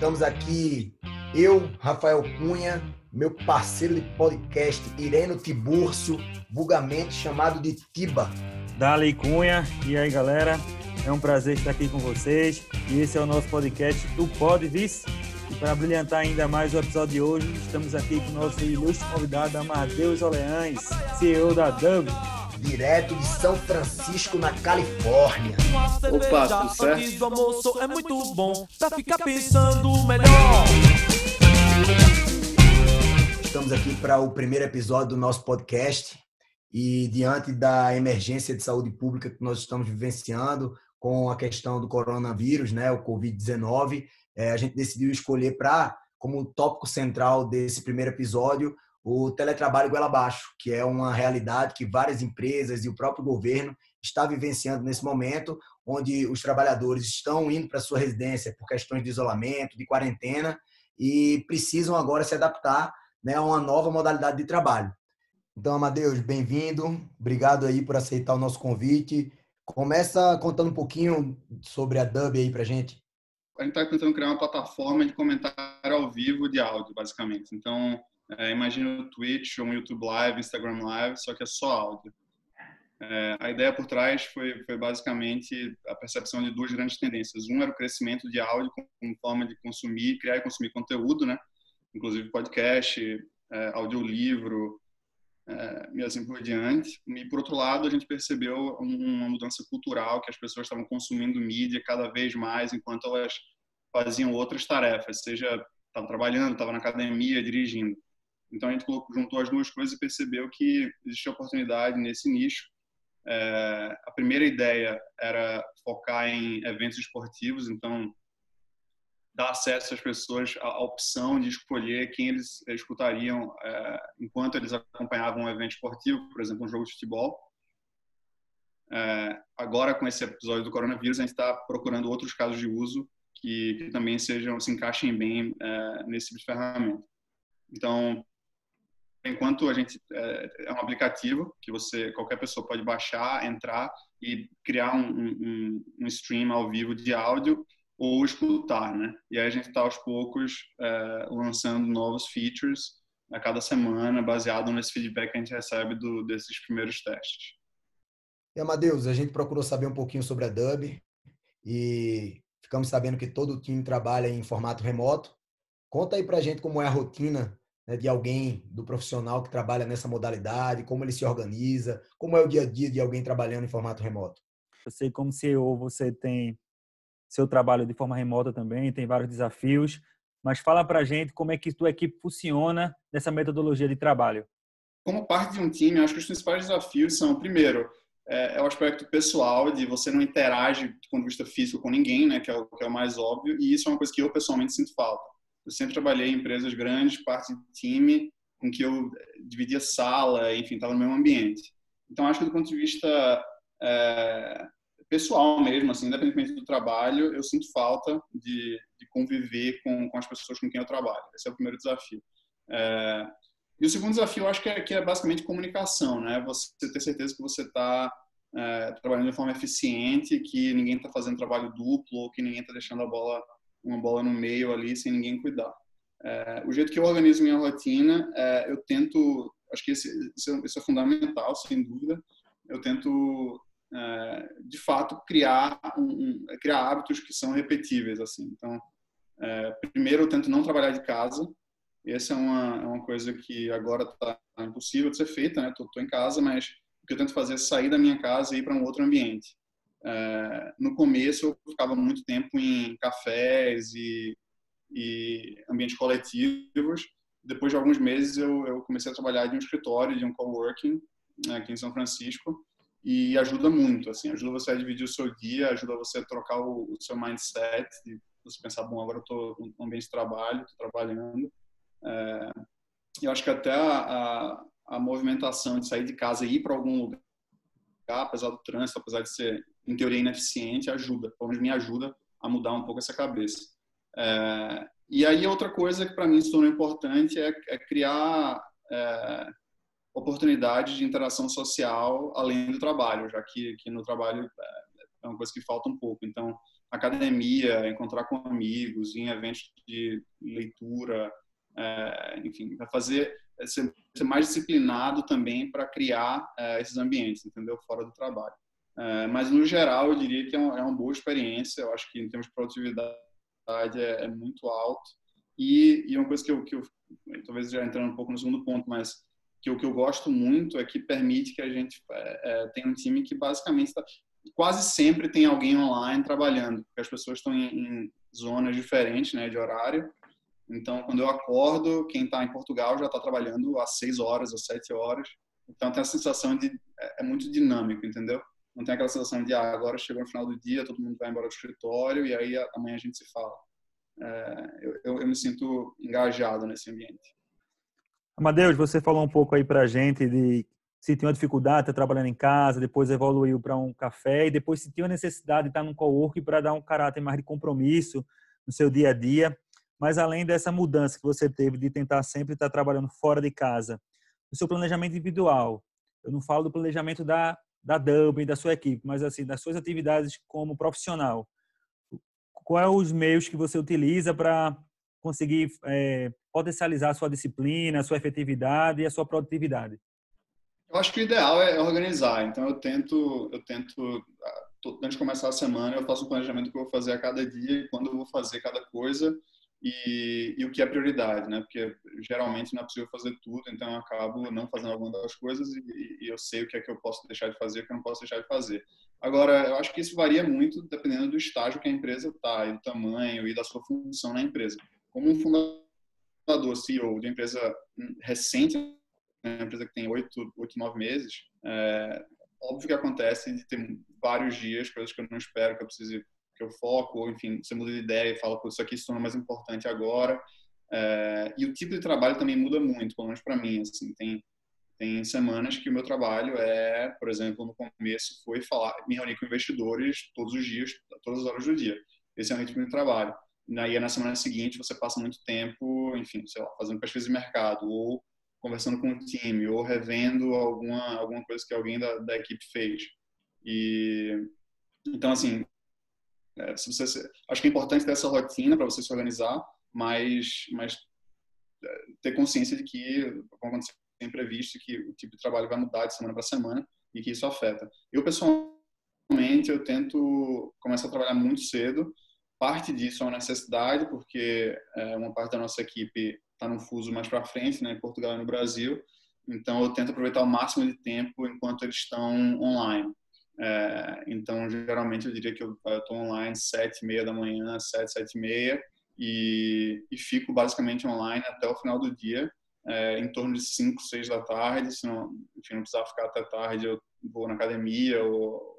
Estamos aqui, eu, Rafael Cunha, meu parceiro de podcast, Ireno Tibúrcio, vulgarmente chamado de Tiba. Dali Cunha, e aí galera, é um prazer estar aqui com vocês. E esse é o nosso podcast do Pod Vice. E para brilhantar ainda mais o episódio de hoje, estamos aqui com o nosso ilustre convidado, Amadeus Oleães, CEO da Dub direto de São Francisco, na Califórnia. Opa, tudo certo? do almoço é muito bom pra ficar pensando melhor. Estamos aqui para o primeiro episódio do nosso podcast e diante da emergência de saúde pública que nós estamos vivenciando com a questão do coronavírus, né, o COVID-19, é, a gente decidiu escolher para como tópico central desse primeiro episódio o teletrabalho goela abaixo, que é uma realidade que várias empresas e o próprio governo está vivenciando nesse momento, onde os trabalhadores estão indo para sua residência por questões de isolamento, de quarentena e precisam agora se adaptar né, a uma nova modalidade de trabalho. Então, Amadeus, bem-vindo. Obrigado aí por aceitar o nosso convite. Começa contando um pouquinho sobre a Dub aí para gente. A gente está tentando criar uma plataforma de comentário ao vivo de áudio, basicamente. Então, é, imagina o Twitch um YouTube Live, Instagram Live, só que é só áudio. É, a ideia por trás foi, foi basicamente a percepção de duas grandes tendências. Um era o crescimento de áudio como forma de consumir, criar e consumir conteúdo, né? Inclusive podcast, é, audiolivro, é, e assim por diante. E por outro lado, a gente percebeu uma mudança cultural que as pessoas estavam consumindo mídia cada vez mais enquanto elas faziam outras tarefas, seja estavam trabalhando, estavam na academia, dirigindo. Então a gente juntou as duas coisas e percebeu que existia oportunidade nesse nicho. É, a primeira ideia era focar em eventos esportivos, então dar acesso às pessoas à opção de escolher quem eles escutariam é, enquanto eles acompanhavam um evento esportivo, por exemplo, um jogo de futebol. É, agora, com esse episódio do coronavírus, a gente está procurando outros casos de uso que, que também sejam se encaixem bem é, nesse tipo de ferramenta. Então, enquanto a gente é, é, um aplicativo que você qualquer pessoa pode baixar, entrar e criar um, um, um stream ao vivo de áudio ou escutar, né? E aí a gente está aos poucos é, lançando novos features a cada semana, baseado nesse feedback que a gente recebe do, desses primeiros testes. E Amadeus, a gente procurou saber um pouquinho sobre a Dub e ficamos sabendo que todo o time trabalha em formato remoto. Conta aí pra gente como é a rotina né, de alguém, do profissional que trabalha nessa modalidade, como ele se organiza, como é o dia a dia de alguém trabalhando em formato remoto? Eu sei como CEO você tem seu trabalho de forma remota também, tem vários desafios, mas fala para gente como é que tua equipe funciona nessa metodologia de trabalho. Como parte de um time, acho que os principais desafios são, primeiro, é, é, o aspecto pessoal, de você não interage do ponto de vista físico com ninguém, né, que é, o, que é o mais óbvio, e isso é uma coisa que eu pessoalmente sinto falta. Eu sempre trabalhei em empresas grandes, parte de time, com que eu dividia sala, enfim, estava no mesmo ambiente. Então, acho que do ponto de vista é, pessoal mesmo, assim, independentemente do trabalho, eu sinto falta de, de conviver com, com, as pessoas com quem eu trabalho. Esse é o primeiro desafio. É, e o segundo desafio, acho que é, que é basicamente comunicação, né? Você ter certeza que você está é, trabalhando de forma eficiente, que ninguém está fazendo trabalho duplo, que ninguém está deixando a bola uma bola no meio ali sem ninguém cuidar. É, o jeito que eu organizo minha rotina, é, eu tento, acho que esse, é, é fundamental, sem dúvida. Eu tento, é, de fato, criar um, um, criar hábitos que são repetíveis, assim. Então, é, primeiro eu tento não trabalhar de casa. Essa é uma, é uma coisa que agora está impossível de ser feita, né? Tô em casa, mas o que eu tento fazer é sair da minha casa e ir para um outro ambiente. É, no começo eu ficava muito tempo em cafés e, e ambientes coletivos. Depois de alguns meses eu, eu, comecei a trabalhar de um escritório, de um coworking né, aqui em São Francisco e ajuda muito, assim, ajuda você a dividir o seu dia, ajuda você a trocar o, o seu mindset, de você pensar, bom, agora eu estou no ambiente de trabalho, estou trabalhando. É, eu acho que até a, a, a movimentação de sair de casa e ir para algum lugar apesar do trânsito, apesar de ser, em teoria, ineficiente, ajuda, pelo menos me ajuda a mudar um pouco essa cabeça. É, e aí, outra coisa que para mim se tornou importante é, é criar é, oportunidades de interação social além do trabalho, já que, que no trabalho é, é uma coisa que falta um pouco. Então, academia, encontrar com amigos, em eventos de leitura, é, enfim, para fazer ser, mais disciplinado também para criar é, esses ambientes, entendeu? Fora do trabalho. É, mas no geral, eu diria que é, é, uma boa experiência. Eu acho que em termos de produtividade é, é muito alto. E, uma coisa que eu, que eu, talvez já entrando um pouco no segundo ponto, mas que o que eu gosto muito é que permite que a gente é, tenha um time que basicamente tá, quase sempre tem alguém online trabalhando, porque as pessoas estão em, em zonas diferentes, né, de horário. Então, quando eu acordo, quem está em Portugal já está trabalhando às seis horas ou sete horas. Então, tem a sensação de é, é muito dinâmico, entendeu? Não tem aquela sensação de ah, agora chegou no final do dia, todo mundo vai embora do escritório e aí amanhã a gente se fala. É, eu, eu, me sinto engajado nesse ambiente. Amadeus, você falou um pouco aí para a gente de se tinha uma dificuldade de trabalhando em casa, depois evoluiu para um café e depois se tinha necessidade de estar num coworking para dar um caráter mais de compromisso no seu dia a dia. Mas além dessa mudança que você teve de tentar sempre estar trabalhando fora de casa, o seu planejamento individual, eu não falo do planejamento da da Dublin, da sua equipe, mas assim das suas atividades como profissional, quais são os meios que você utiliza para conseguir é, potencializar a sua disciplina, a sua efetividade e a sua produtividade? Eu acho que o ideal é organizar. Então eu tento, eu tento antes de começar a semana eu faço um planejamento que eu vou fazer a cada dia e quando eu vou fazer cada coisa e, e, o que é prioridade, né? Porque geralmente não é possível fazer tudo, então eu acabo não fazendo alguma das coisas e, e, eu sei o que é que eu posso deixar de fazer o que eu não posso deixar de fazer. Agora, eu acho que isso varia muito dependendo do estágio que a empresa está, e do tamanho e da sua função na empresa. Como um fundador, CEO de empresa recente, né, uma empresa que tem oito, oito, nove meses, é óbvio que acontece de ter vários dias, coisas que eu não espero que eu precise que eu foco, ou enfim, você muda de ideia e fala, isso aqui se torna mais importante agora. É, e o tipo de trabalho também muda muito, pelo menos para mim. Assim, tem, tem semanas que o meu trabalho é, por exemplo, no começo foi falar, me reunir com investidores todos os dias, todas as horas do dia. Esse é o ritmo de trabalho. Aí na semana seguinte você passa muito tempo, enfim, sei lá, fazendo pesquisa de mercado ou conversando com o time ou revendo alguma alguma coisa que alguém da, da equipe fez. E então assim, é, se você, acho que é importante ter essa rotina para você se organizar, mas, mas é, ter consciência de que vão acontecer imprevistos, que o tipo de trabalho vai mudar de semana para semana e que isso afeta. Eu, pessoalmente, eu tento começar a trabalhar muito cedo. Parte disso é uma necessidade, porque é, uma parte da nossa equipe está no fuso mais para frente, né, em Portugal e no Brasil. Então, eu tento aproveitar o máximo de tempo enquanto eles estão online. É, então, geralmente, eu diria que eu estou online sete e meia da manhã, sete, sete e meia, e, e fico basicamente online até o final do dia, é, em torno de cinco, seis da tarde. Se não, enfim, não precisar ficar até tarde, eu vou na academia ou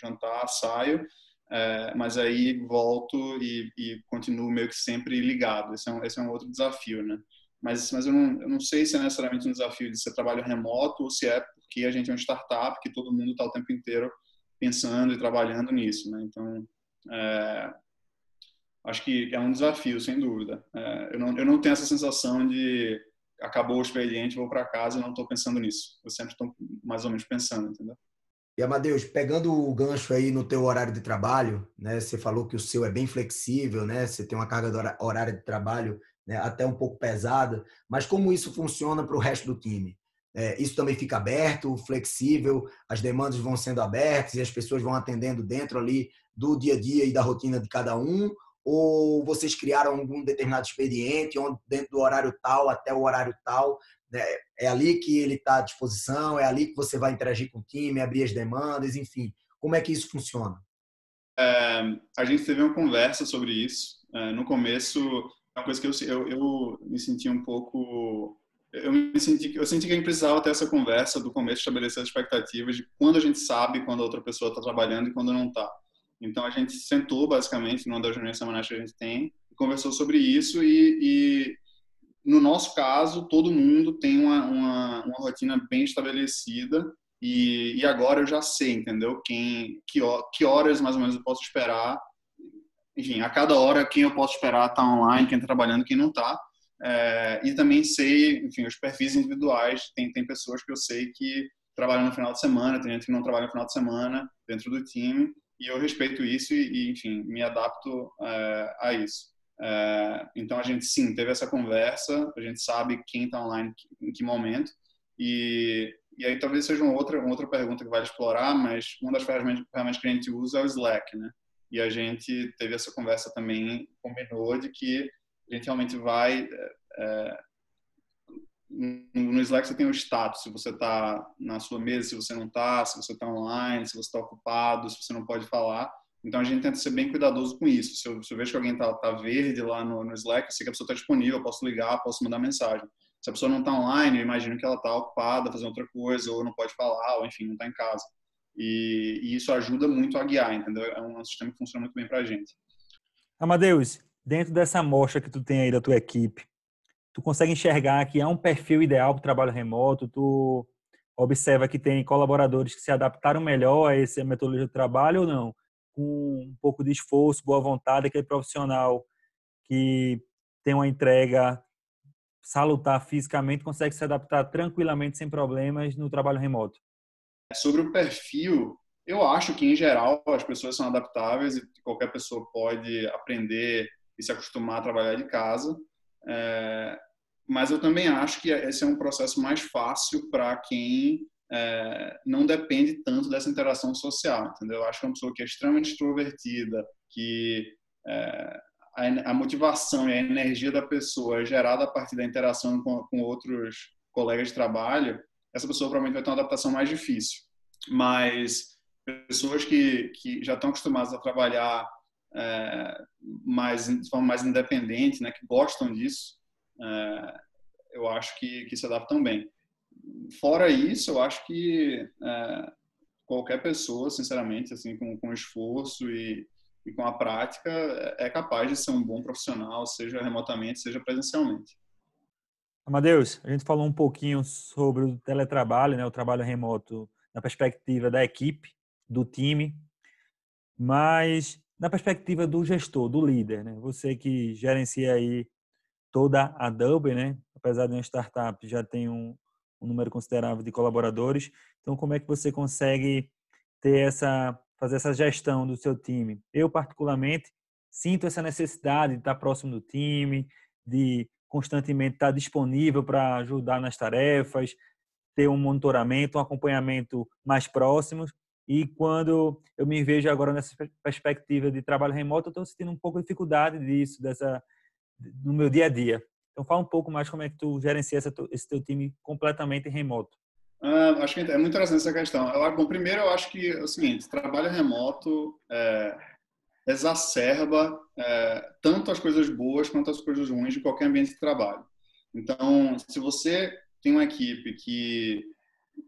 jantar, saio. É, mas aí volto e, e, continuo meio que sempre ligado. Esse é um, esse é um outro desafio, né? Mas, mas eu, não, eu não sei se é necessariamente um desafio de ser trabalho remoto ou se é porque a gente é uma startup que todo mundo está o tempo inteiro pensando e trabalhando nisso, né? Então, é, acho que é um desafio, sem dúvida. É, eu, não, eu não tenho essa sensação de acabou o expediente, vou para casa e não estou pensando nisso. Eu sempre estou mais ou menos pensando, entendeu? E Amadeus, pegando o gancho aí no teu horário de trabalho, né? Você falou que o seu é bem flexível, né? Você tem uma carga horária de trabalho né, até um pouco pesada, mas como isso funciona para o resto do time? É, isso também fica aberto, flexível, as demandas vão sendo abertas e as pessoas vão atendendo dentro ali do dia a dia e da rotina de cada um? Ou vocês criaram algum determinado expediente onde dentro do horário tal até o horário tal né, é ali que ele está à disposição, é ali que você vai interagir com o time, abrir as demandas, enfim. Como é que isso funciona? É, a gente teve uma conversa sobre isso. É, no começo, uma coisa que eu, eu, eu me senti um pouco eu me senti eu senti que a gente precisava ter essa conversa do começo estabelecer as expectativas de quando a gente sabe quando a outra pessoa está trabalhando e quando não está então a gente sentou basicamente numa das reuniões semanais que a gente tem conversou sobre isso e, e no nosso caso todo mundo tem uma, uma, uma rotina bem estabelecida e, e, agora eu já sei entendeu? Quem que, que horas mais ou menos eu posso esperar enfim a cada hora quem eu posso esperar está online quem está trabalhando quem não está é, e também sei, enfim, os perfis individuais. Tem, tem pessoas que eu sei que trabalham no final de semana, tem gente que não trabalha no final de semana dentro do time. e eu respeito isso e, enfim, me adapto é, a isso. É, então a gente sim teve essa conversa, a gente sabe quem está online em que momento e, e aí talvez seja uma outra uma outra pergunta que vale explorar, mas uma das ferramentas que a gente usa é o Slack, né? E a gente teve essa conversa também, combinou de que a gente realmente vai é, no Slack você tem o status, se você está na sua mesa, se você não está, se você está online, se você está ocupado, se você não pode falar. Então a gente tenta ser bem cuidadoso com isso. Se eu, se eu vejo que alguém está tá verde lá no, no, Slack, eu sei que a pessoa está disponível, eu posso ligar, posso mandar mensagem. Se a pessoa não está online, eu imagino que ela está ocupada, fazendo outra coisa, ou não pode falar, ou enfim, não está em casa. E, e, isso ajuda muito a guiar, entendeu? É um sistema que funciona muito bem para a gente. Amadeus, dentro dessa amostra que tu tem aí da tua equipe, tu consegue enxergar que há um perfil ideal para o trabalho remoto, tu observa que tem colaboradores que se adaptaram melhor a essa metodologia de trabalho ou não? Com um pouco de esforço, boa vontade, aquele profissional que tem uma entrega salutar fisicamente consegue se adaptar tranquilamente, sem problemas, no trabalho remoto? Sobre o perfil, eu acho que, em geral, as pessoas são adaptáveis e qualquer pessoa pode aprender e se acostumar a trabalhar de casa. É, mas eu também acho que esse é um processo mais fácil para quem é, não depende tanto dessa interação social, entendeu? Eu acho que uma pessoa que é extremamente extrovertida, que é, a, a, motivação e a energia da pessoa é gerada a partir da interação com, com outros colegas de trabalho, essa pessoa provavelmente vai ter uma adaptação mais difícil. Mas pessoas que, que já estão acostumadas a trabalhar é, mais, de forma mais independente, né, que gostam disso, é, eu acho que, que se adaptam bem. Fora isso, eu acho que é, qualquer pessoa, sinceramente, assim, com, com esforço e, e com a prática, é capaz de ser um bom profissional, seja remotamente, seja presencialmente. Amadeus, a gente falou um pouquinho sobre o teletrabalho, né, o trabalho remoto, na perspectiva da equipe, do time, mas na perspectiva do gestor, do líder, né? Você que gerencia aí toda a Adobe, né? Apesar de uma startup, já tem um, um número considerável de colaboradores. Então, como é que você consegue ter essa fazer essa gestão do seu time? Eu particularmente sinto essa necessidade de estar próximo do time, de constantemente estar disponível para ajudar nas tarefas, ter um monitoramento, um acompanhamento mais próximo. E quando eu me vejo agora nessa perspectiva de trabalho remoto, eu estou sentindo um pouco de dificuldade disso, dessa no meu dia a dia. Então fala um pouco mais como é que tu gerencia esse teu time completamente remoto. Ah, acho que é muito interessante essa questão. Eu, bom, primeiro eu acho que é o seguinte, trabalho remoto é, exacerba é, tanto as coisas boas quanto as coisas ruins de qualquer ambiente de trabalho. Então, se você tem uma equipe que,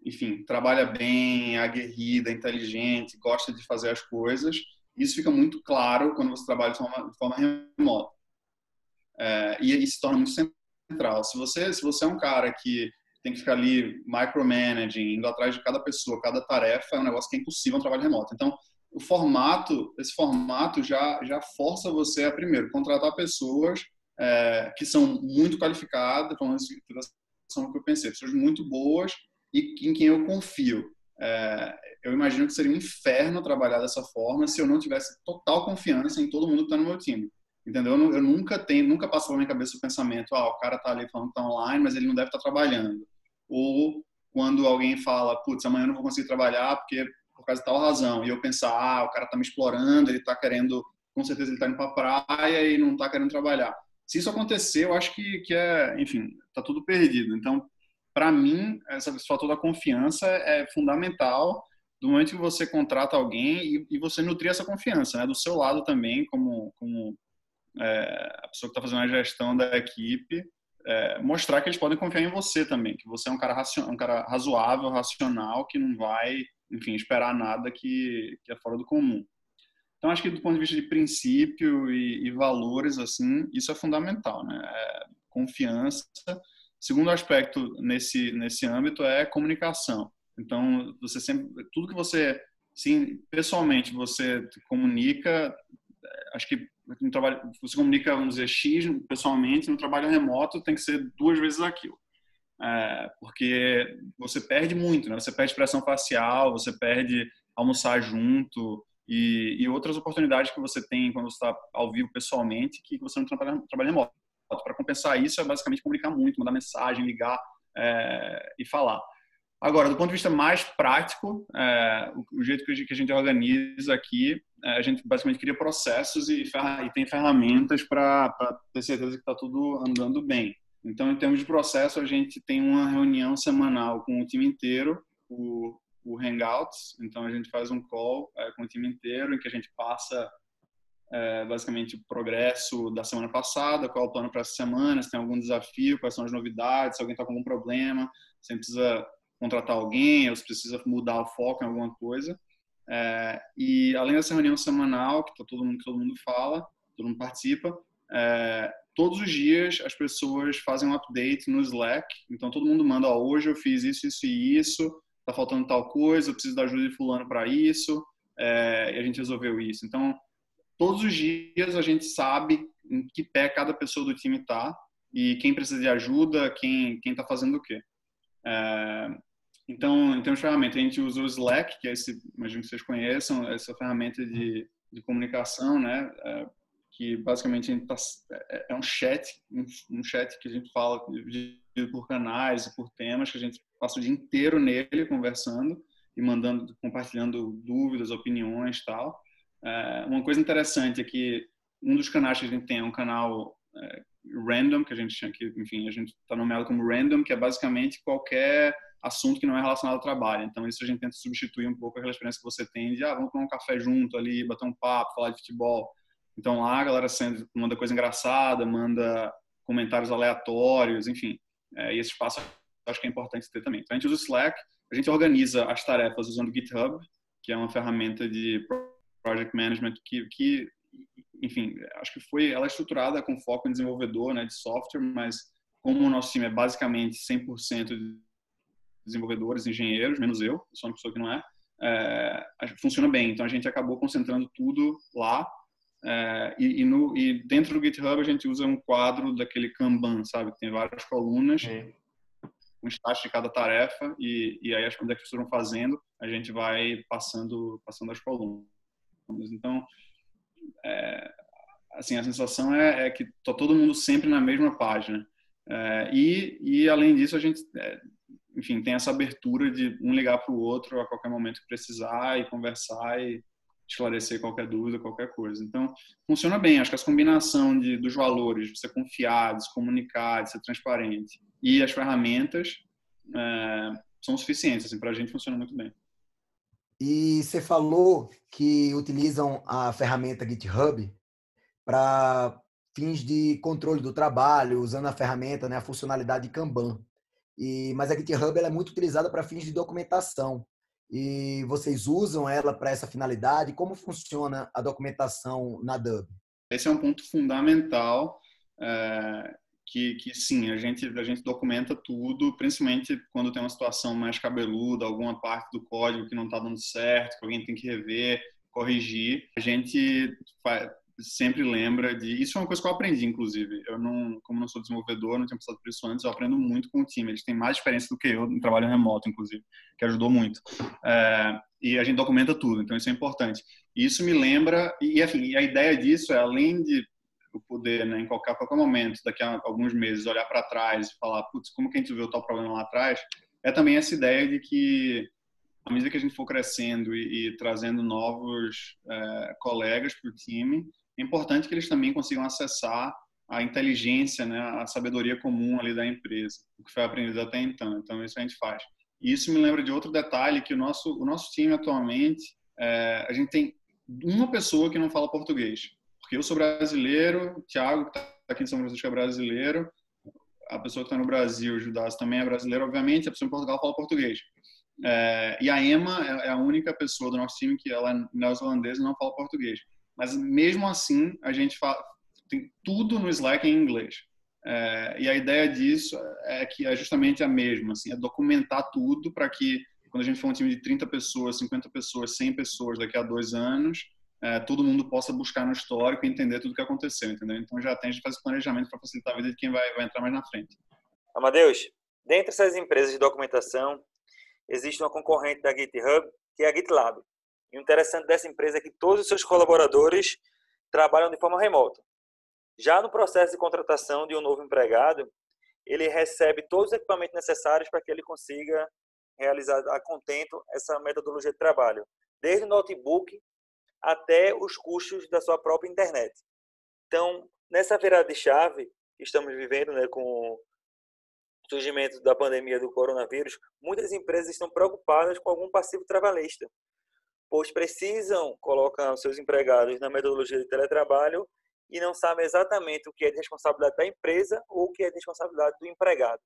enfim, trabalha bem, é aguerrida, inteligente, gosta de fazer as coisas, isso fica muito claro quando você trabalha de forma, de forma remota é, e, e se torna muito central. Se você, se você é um cara que tem que ficar ali micromanaging, indo atrás de cada pessoa, cada tarefa, é um negócio que é impossível no trabalho remoto. Então, o formato, esse formato já, já força você a, primeiro, contratar pessoas é, que são muito qualificadas, pelo menos são o que eu pensei, pessoas muito boas e em quem eu confio. É, eu imagino que seria um inferno trabalhar dessa forma se eu não tivesse total confiança em todo mundo que está no meu time. Entendeu? Eu, eu, nunca tenho, nunca passou na minha cabeça o pensamento, ah, o cara tá ali falando que tá online, mas ele não deve estar tá trabalhando. Ou quando alguém fala, putz, amanhã eu não vou conseguir trabalhar porque por causa de tal razão, e eu pensar, ah, o cara tá me explorando, ele tá querendo, com certeza ele tá indo pra praia e não tá querendo trabalhar. Se isso acontecer, eu acho que, que é, enfim, tá tudo perdido. Então, para mim, essa, esse fator da confiança é fundamental do momento que você contrata alguém e, e você nutrir essa confiança, né, do seu lado também, como, como é, a pessoa que está fazendo a gestão da equipe, é, mostrar que eles podem confiar em você também, que você é um cara, um cara razoável, racional, que não vai, enfim, esperar nada que, que é fora do comum. Então, acho que do ponto de vista de princípio e, e valores, assim, isso é fundamental, né? É, confiança. Segundo aspecto nesse, nesse âmbito é comunicação. Então, você sempre, tudo que você, sim, pessoalmente, você comunica, acho que no trabalho, você comunica, vamos dizer, X pessoalmente, no trabalho remoto tem que ser duas vezes aquilo. É, porque você perde muito, né? Você perde expressão facial, você perde almoçar junto, e, e outras oportunidades que você tem quando você está ao vivo pessoalmente que você não trabalha, trabalha remoto. Para compensar isso, é basicamente comunicar muito, mandar mensagem, ligar é, e falar. Agora, do ponto de vista mais prático, é, o, o, jeito que a gente organiza aqui, é, a gente basicamente cria processos e, e tem ferramentas para ter certeza que está tudo andando bem. Então, em termos de processo, a gente tem uma reunião semanal com o time inteiro, o, o Hangouts. Então, a gente faz um call é, com o time inteiro, em que a gente passa é, basicamente o progresso da semana passada, qual é o plano para essa semana, se tem algum desafio, quais são as novidades, se alguém está com algum problema, se precisa contratar alguém, ou se precisa mudar o foco em alguma coisa. É, e além dessa reunião semanal, que tá todo mundo, que todo mundo fala, todo mundo participa, é, todos os dias as pessoas fazem um update no Slack. Então todo mundo manda, ó, hoje eu fiz isso, isso e isso, tá faltando tal coisa, eu preciso da ajuda de fulano para isso, é, e a gente resolveu isso. Então todos os dias a gente sabe em que pé cada pessoa do time tá e quem precisa de ajuda, quem quem está fazendo o quê. É, então, em termos de ferramenta, a gente usa o Slack, que é esse, imagino que vocês conheçam, essa ferramenta de, de comunicação, né? É, que basicamente a gente tá, é, é um chat, um, chat que a gente fala dividido por canais e por temas, que a gente passa o dia inteiro nele conversando e mandando, compartilhando dúvidas, opiniões tal. É, uma coisa interessante é que um dos canais que a gente tem é um canal é, random, que a gente chama que, enfim, a gente está nomeado como random, que é basicamente qualquer assunto que não é relacionado ao trabalho. Então, isso a gente tenta substituir um pouco aquela experiência que você tem de, ah, vamos tomar um café junto ali, bater um papo, falar de futebol. Então, lá a galera manda coisa engraçada, manda comentários aleatórios, enfim. É, e esse espaço acho que é importante ter também. Então, a gente usa o Slack, a gente organiza as tarefas usando o GitHub, que é uma ferramenta de project management que, que enfim, acho que foi, ela é estruturada com foco em desenvolvedor, né, de software, mas como o nosso time é basicamente 100% de desenvolvedores, engenheiros, menos eu, sou uma pessoa que não é, é funciona bem. Então a gente acabou concentrando tudo lá é, e, e, no, e, dentro do GitHub a gente usa um quadro daquele Kanban, sabe, que tem várias colunas, é. um status de cada tarefa e, e aí as coisas que as pessoas vão fazendo, a gente vai passando passando as colunas. Então é, assim a sensação é, é que tá todo mundo sempre na mesma página. É, e, e além disso a gente é, enfim, tem essa abertura de um ligar para o outro a qualquer momento que precisar e conversar e esclarecer qualquer dúvida, qualquer coisa. Então, funciona bem. Acho que essa combinação de, dos valores, de ser confiar, de se comunicar, de ser transparente e as ferramentas é, são suficientes. Assim, para a gente funciona muito bem. E você falou que utilizam a ferramenta GitHub para fins de controle do trabalho, usando a ferramenta, né, a funcionalidade de Kanban. E, mas a GitHub é muito utilizada para fins de documentação. E vocês usam ela para essa finalidade? Como funciona a documentação na Dub? Esse é um ponto fundamental. É, que, que sim, a gente, a gente documenta tudo, principalmente quando tem uma situação mais cabeluda, alguma parte do código que não está dando certo, que alguém tem que rever, corrigir. A gente sempre lembra de. Isso é uma coisa que eu aprendi, inclusive. Eu não, como não sou desenvolvedor, não tinha passado por isso antes, eu aprendo muito com o time. Eles têm mais experiência do que eu no trabalho remoto, inclusive, que ajudou muito. É, e a gente documenta tudo, então isso é importante. E isso me lembra, e enfim, a ideia disso é além de eu poder, né, em qualquer, qualquer momento, daqui a alguns meses, olhar para trás e falar, putz, como que a gente viu tal problema lá atrás, é também essa ideia de que à medida que a gente for crescendo e, e trazendo novos é, colegas para o time, é importante que eles também consigam acessar a inteligência, né, a sabedoria comum ali da empresa, o que foi aprendido até então. Então isso a gente faz. E isso me lembra de outro detalhe que o nosso o nosso time atualmente é, a gente tem uma pessoa que não fala português, porque eu sou brasileiro, o Thiago que está aqui em São Francisco é brasileiro, a pessoa que está no Brasil, o Judas também é brasileiro, obviamente, a pessoa em Portugal fala português. É, e a Emma é, é a única pessoa do nosso time que ela é neozelandesa e não fala português. Mas mesmo assim, a gente fala, tem tudo no Slack em inglês. É, e a ideia disso é que é justamente a mesma, assim, é documentar tudo para que quando a gente for um time de 30 pessoas, 50 pessoas, 100 pessoas daqui a dois anos, é, todo mundo possa buscar no histórico e entender tudo o que aconteceu, entendeu? Então já tem, a gente faz planejamento para facilitar a vida de quem vai, vai entrar mais na frente. Amadeus, dentre essas empresas de documentação, existe uma concorrente da GitHub, que é a GitLab. E o interessante dessa empresa é que todos os seus colaboradores trabalham de forma remota. Já no processo de contratação de um novo empregado, ele recebe todos os equipamentos necessários para que ele consiga realizar a contento essa metodologia de trabalho, desde o notebook até os custos da sua própria internet. Então, nessa virada de chave que estamos vivendo, né, com o surgimento da pandemia do coronavírus, muitas empresas estão preocupadas com algum passivo trabalhista, pois precisam colocar os seus empregados na metodologia de teletrabalho e não sabem exatamente o que é de responsabilidade da empresa ou o que é de responsabilidade do empregado.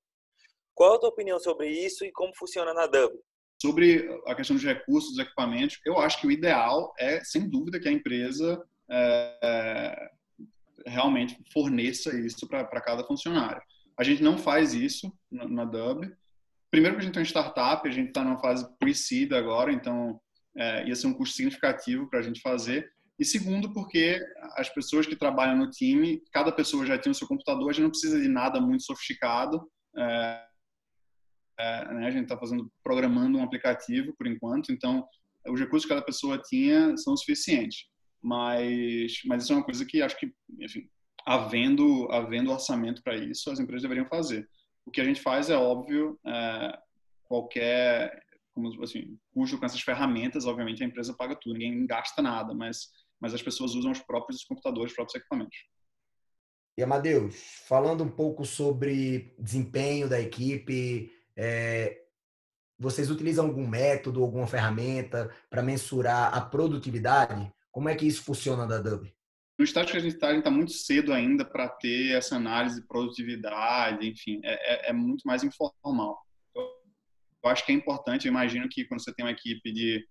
Qual a tua opinião sobre isso e como funciona na Dub? Sobre a questão dos recursos, dos equipamentos, eu acho que o ideal é, sem dúvida, que a empresa é, realmente forneça isso para cada funcionário. A gente não faz isso na, na Dub. Primeiro, porque a gente tem uma startup, a gente está numa fase pre-seed agora, então é, ia ser um custo significativo para a gente fazer. E segundo, porque as pessoas que trabalham no time, cada pessoa já tem o seu computador, a gente não precisa de nada muito sofisticado. É, é, né, a gente está fazendo, programando um aplicativo por enquanto, então os recursos que cada pessoa tinha são suficientes. Mas, mas isso é uma coisa que acho que, enfim, havendo, havendo orçamento para isso, as empresas deveriam fazer. O que a gente faz é óbvio, é, qualquer como assim, custo com essas ferramentas, obviamente a empresa paga tudo, ninguém gasta nada, mas mas as pessoas usam os próprios computadores, os próprios equipamentos. E Amadeus, falando um pouco sobre desempenho da equipe, é, vocês utilizam algum método, alguma ferramenta para mensurar a produtividade? Como é que isso funciona da Dub? No estágio que a gente está, a gente está muito cedo ainda para ter essa análise de produtividade, enfim, é, é, é muito mais informal. Eu acho que é importante, eu imagino que quando você tem uma equipe de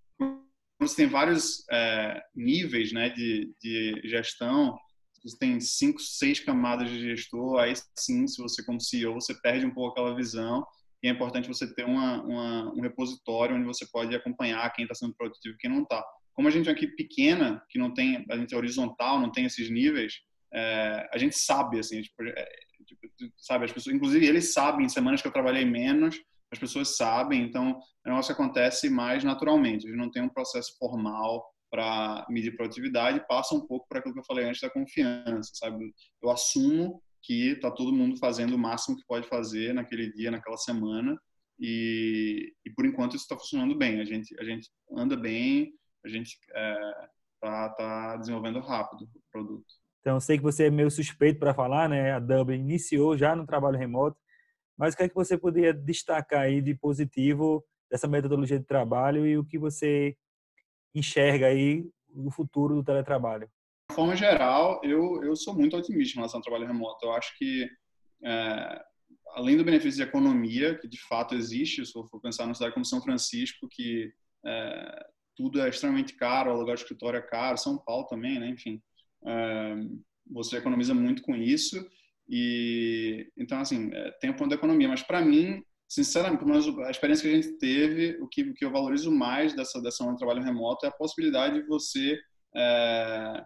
você tem vários é, níveis né, de, de gestão, você tem cinco, seis camadas de gestor, aí sim, se você como CEO, você perde um pouco aquela visão e é importante você ter uma, uma, um repositório onde você pode acompanhar quem está sendo produtivo e quem não está. Como a gente é uma equipe pequena, que não tem, a gente é horizontal, não tem esses níveis, é, a gente sabe, assim, tipo, é, tipo, sabe, as pessoas, inclusive eles sabem, em semanas que eu trabalhei menos, as pessoas sabem, então o negócio acontece mais naturalmente. A gente não tem um processo formal para medir produtividade, passa um pouco para aquilo que eu falei antes da confiança, sabe? Eu assumo que está todo mundo fazendo o máximo que pode fazer naquele dia, naquela semana, e, e por enquanto isso está funcionando bem. A gente a gente anda bem, a gente está é, tá desenvolvendo rápido o produto. Então, sei que você é meio suspeito para falar, né? A Dublin iniciou já no trabalho remoto, mas o que é que você poderia destacar aí de positivo dessa metodologia de trabalho e o que você enxerga aí no futuro do teletrabalho? De forma geral, eu, eu sou muito otimista em relação ao trabalho remoto. Eu acho que, é, além do benefício de economia, que de fato existe, se eu for pensar numa cidade como São Francisco, que é, tudo é extremamente caro, alugar escritório é caro, São Paulo também, né? enfim, é, você economiza muito com isso e então assim é, tem o ponto da economia, mas para mim, sinceramente, a experiência que a gente teve, o que, o que eu valorizo mais dessa dessa de trabalho remoto é a possibilidade de você é,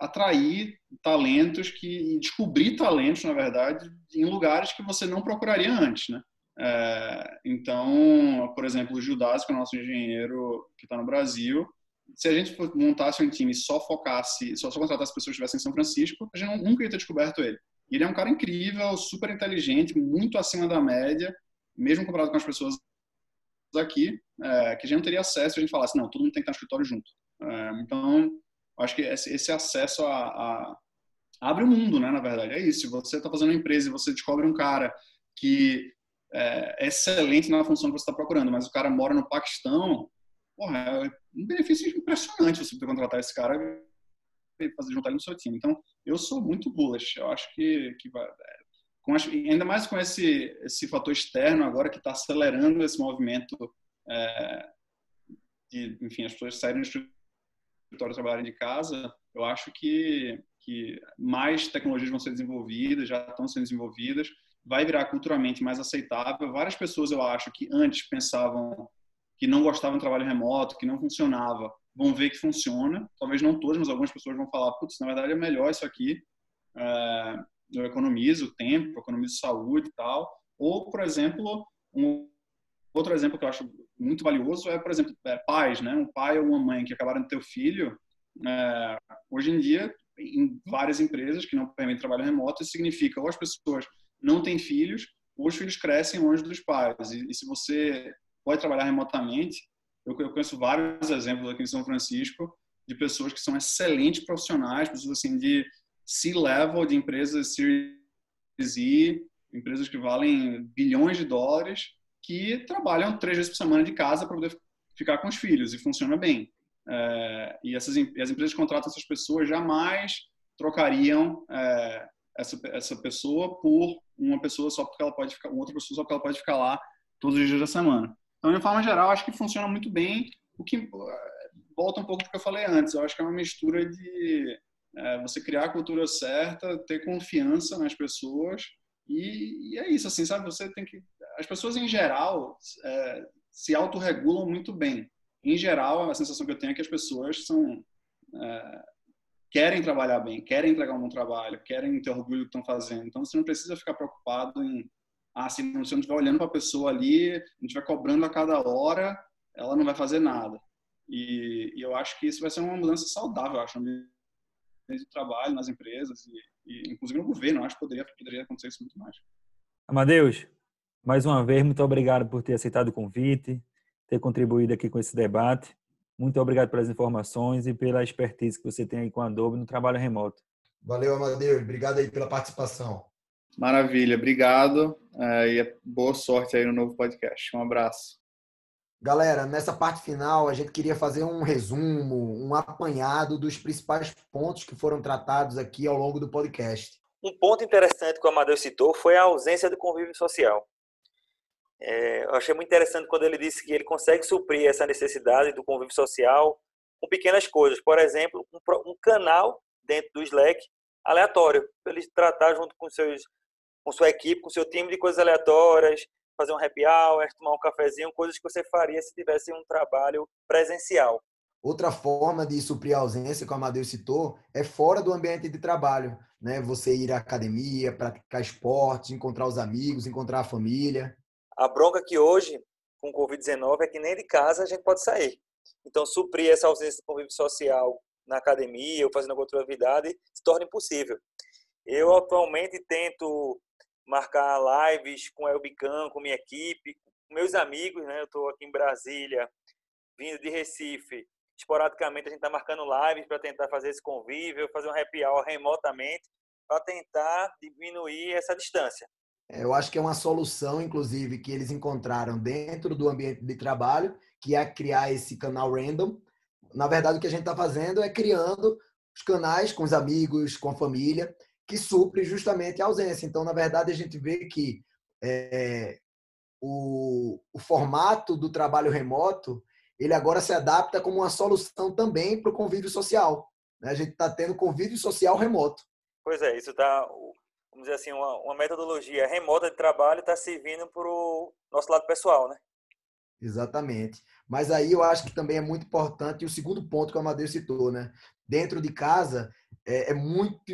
atrair talentos que descobrir talentos, na verdade, em lugares que você não procuraria antes, né? É, então, por exemplo, o Judas, que é o nosso engenheiro que está no Brasil, se a gente montasse um time e só focasse, só, só contratasse pessoas que estivessem em São Francisco, a gente nunca ia ter descoberto ele. Ele é um cara incrível, super inteligente, muito acima da média, mesmo comparado com as pessoas aqui, é, que a gente não teria acesso se a gente falasse, não, todo mundo tem que estar no escritório junto. É, então, acho que esse, acesso a, a, abre o mundo, né, na verdade. É isso, você está fazendo uma empresa e você descobre um cara que é, é excelente na função que você está procurando, mas o cara mora no Paquistão, porra, é um benefício impressionante você poder contratar esse cara fazer juntar ele no seu time. Então, eu sou muito bullish. Eu acho que, que vai, com as, ainda mais com esse, esse fator externo agora que está acelerando esse movimento é, de, enfim, as pessoas saírem do escritório trabalharem de casa, eu acho que, que mais tecnologias vão ser desenvolvidas, já estão sendo desenvolvidas, vai virar culturalmente mais aceitável. Várias pessoas, eu acho, que antes pensavam que não gostavam do trabalho remoto, que não funcionava, vão ver que funciona. Talvez não todas, mas algumas pessoas vão falar, putz, na verdade é melhor isso aqui. É, eu economizo tempo, economizo saúde e tal. Ou, por exemplo, um outro exemplo que eu acho muito valioso é, por exemplo, é, pais, né? Um pai ou uma mãe que acabaram de ter o filho, é, hoje em dia, em várias empresas que não permitem trabalho remoto, isso significa ou as pessoas não têm filhos, ou os filhos crescem longe dos pais. E, e se você pode trabalhar remotamente, eu, eu conheço vários exemplos aqui em São Francisco de pessoas que são excelentes profissionais, pessoas assim de C-level de empresas Series E, empresas que valem bilhões de dólares, que trabalham três vezes por semana de casa para poder ficar com os filhos e funciona bem. É, e essas as empresas que contratam essas pessoas jamais trocariam é, essa, essa pessoa por uma pessoa só porque ela pode ficar, outra pessoa só porque ela pode ficar lá todos os dias da semana. Então, de forma geral, acho que funciona muito bem. O que volta um pouco do que eu falei antes. Eu acho que é uma mistura de é, você criar a cultura certa, ter confiança nas pessoas e, e, é isso, assim, sabe? Você tem que as pessoas em geral é, se autorregulam muito bem. Em geral, a sensação que eu tenho é que as pessoas são é, querem trabalhar bem, querem entregar um bom trabalho, querem ter orgulho do que estão fazendo. Então você não precisa ficar preocupado em ah, se você não estiver olhando para a pessoa ali, não estiver cobrando a cada hora, ela não vai fazer nada. E, e eu acho que isso vai ser uma mudança saudável, acho, no de trabalho, nas empresas e, e, inclusive no governo. Acho que poderia, poderia acontecer isso muito mais. Amadeus, mais uma vez, muito obrigado por ter aceitado o convite, ter contribuído aqui com esse debate. Muito obrigado pelas informações e pela expertise que você tem aí com a Adobe no trabalho remoto. Valeu, Amadeus. Obrigado aí pela participação. Maravilha, obrigado é, e boa sorte aí no novo podcast. Um abraço. Galera, nessa parte final, a gente queria fazer um resumo, um apanhado dos principais pontos que foram tratados aqui ao longo do podcast. Um ponto interessante que o Amadeu citou foi a ausência do convívio social. É, eu achei muito interessante quando ele disse que ele consegue suprir essa necessidade do convívio social com pequenas coisas. Por exemplo, um, um canal dentro do Slack aleatório, para ele tratar junto com, seus, com sua equipe, com seu time de coisas aleatórias, fazer um happy hour, tomar um cafezinho, coisas que você faria se tivesse um trabalho presencial. Outra forma de suprir a ausência, como a Amadeu citou, é fora do ambiente de trabalho. Né? Você ir à academia, praticar esporte, encontrar os amigos, encontrar a família. A bronca que hoje, com o Covid-19, é que nem de casa a gente pode sair. Então, suprir essa ausência de convívio social na academia ou fazendo alguma outra atividade se torna impossível. Eu atualmente tento marcar lives com a Elbican, com minha equipe, com meus amigos, né? Eu estou aqui em Brasília, vindo de Recife. Esporadicamente a gente está marcando lives para tentar fazer esse convívio, fazer um happy hour remotamente, para tentar diminuir essa distância. É, eu acho que é uma solução, inclusive, que eles encontraram dentro do ambiente de trabalho, que é criar esse canal random. Na verdade, o que a gente está fazendo é criando os canais com os amigos, com a família, que supre justamente a ausência. Então, na verdade, a gente vê que é, o, o formato do trabalho remoto ele agora se adapta como uma solução também para o convívio social. Né? A gente está tendo convívio social remoto. Pois é, isso está vamos dizer assim, uma, uma metodologia remota de trabalho está servindo para o nosso lado pessoal, né? Exatamente. Mas aí eu acho que também é muito importante o segundo ponto que o Amadeus citou, né? Dentro de casa é, é muito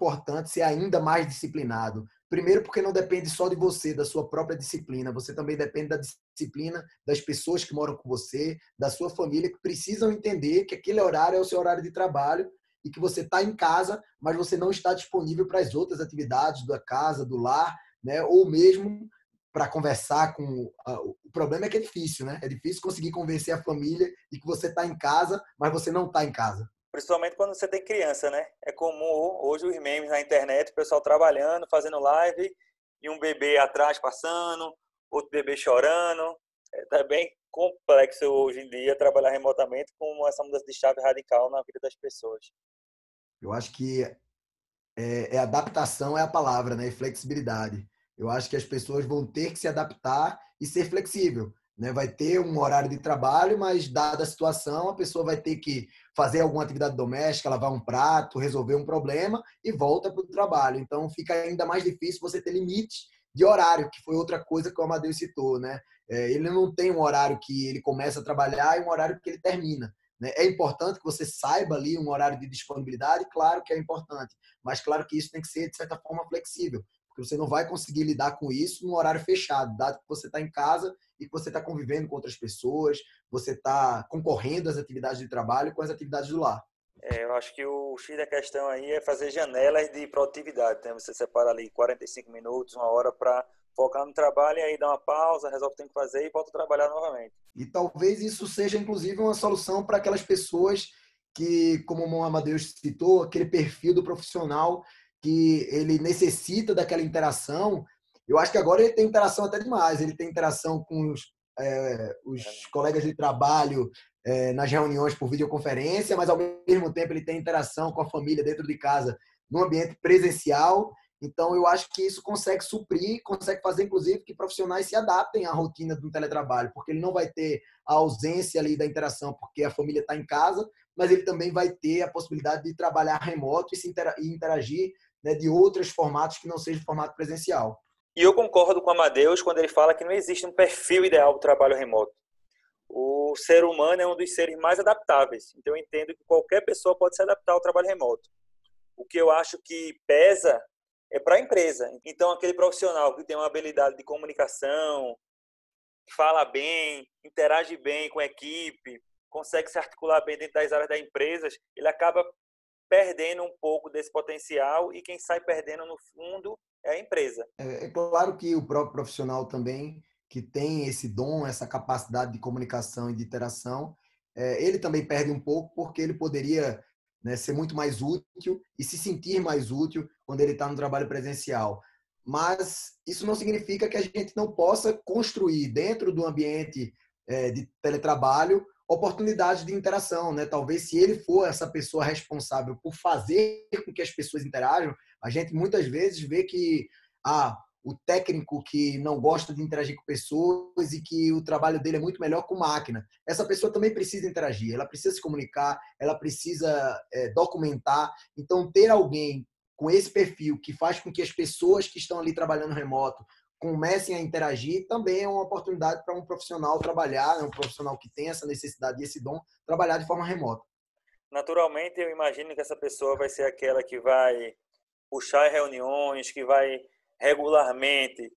importante ser ainda mais disciplinado. Primeiro, porque não depende só de você, da sua própria disciplina. Você também depende da disciplina das pessoas que moram com você, da sua família, que precisam entender que aquele horário é o seu horário de trabalho e que você está em casa, mas você não está disponível para as outras atividades da casa, do lar, né? Ou mesmo para conversar com. O problema é que é difícil, né? É difícil conseguir convencer a família de que você está em casa, mas você não está em casa. Principalmente quando você tem criança, né? É comum hoje os memes na internet, o pessoal trabalhando, fazendo live e um bebê atrás passando, outro bebê chorando. É tá bem complexo hoje em dia trabalhar remotamente com essa mudança de chave radical na vida das pessoas. Eu acho que é, é adaptação é a palavra, né? E flexibilidade. Eu acho que as pessoas vão ter que se adaptar e ser flexível. Né? Vai ter um horário de trabalho, mas dada a situação, a pessoa vai ter que fazer alguma atividade doméstica, lavar um prato, resolver um problema e volta para o trabalho. Então fica ainda mais difícil você ter limite de horário, que foi outra coisa que o Amadeus citou, né? É, ele não tem um horário que ele começa a trabalhar e um horário que ele termina. Né? É importante que você saiba ali um horário de disponibilidade, claro que é importante, mas claro que isso tem que ser, de certa forma, flexível, porque você não vai conseguir lidar com isso num horário fechado, dado que você está em casa e que você está convivendo com outras pessoas, você está concorrendo às atividades de trabalho com as atividades do lar. É, eu acho que o X da questão aí é fazer janelas de produtividade. Né? Você separa ali 45 minutos, uma hora para focar no trabalho e aí dá uma pausa, resolve o que tem que fazer e volta a trabalhar novamente. E talvez isso seja, inclusive, uma solução para aquelas pessoas que, como o Amadeus citou, aquele perfil do profissional que ele necessita daquela interação. Eu acho que agora ele tem interação até demais. Ele tem interação com os, é, os colegas de trabalho é, nas reuniões por videoconferência, mas ao mesmo tempo ele tem interação com a família dentro de casa no ambiente presencial. Então, eu acho que isso consegue suprir, consegue fazer, inclusive, que profissionais se adaptem à rotina do teletrabalho, porque ele não vai ter a ausência ali da interação, porque a família está em casa, mas ele também vai ter a possibilidade de trabalhar remoto e, se interagir né, de outros formatos que não seja formato presencial. E eu concordo com o Amadeus quando ele fala que não existe um perfil ideal do trabalho remoto. O ser humano é um dos seres mais adaptáveis, então eu entendo que qualquer pessoa pode se adaptar ao trabalho remoto. O que eu acho que pesa é para a empresa. Então, aquele profissional que tem uma habilidade de comunicação, fala bem, interage bem com a equipe, consegue se articular bem dentro das áreas da empresa, ele acaba perdendo um pouco desse potencial e quem sai perdendo no fundo é a empresa. É, é claro que o próprio profissional também que tem esse dom, essa capacidade de comunicação e de interação, é, ele também perde um pouco porque ele poderia né, ser muito mais útil e se sentir mais útil quando ele está no trabalho presencial. Mas isso não significa que a gente não possa construir dentro do ambiente é, de teletrabalho oportunidades de interação, né? Talvez se ele for essa pessoa responsável por fazer com que as pessoas interajam, a gente muitas vezes vê que ah, o técnico que não gosta de interagir com pessoas e que o trabalho dele é muito melhor com máquina. Essa pessoa também precisa interagir, ela precisa se comunicar, ela precisa é, documentar. Então, ter alguém com esse perfil que faz com que as pessoas que estão ali trabalhando remoto comecem a interagir também é uma oportunidade para um profissional trabalhar, né? um profissional que tem essa necessidade e esse dom, trabalhar de forma remota. Naturalmente, eu imagino que essa pessoa vai ser aquela que vai puxar reuniões, que vai regularmente,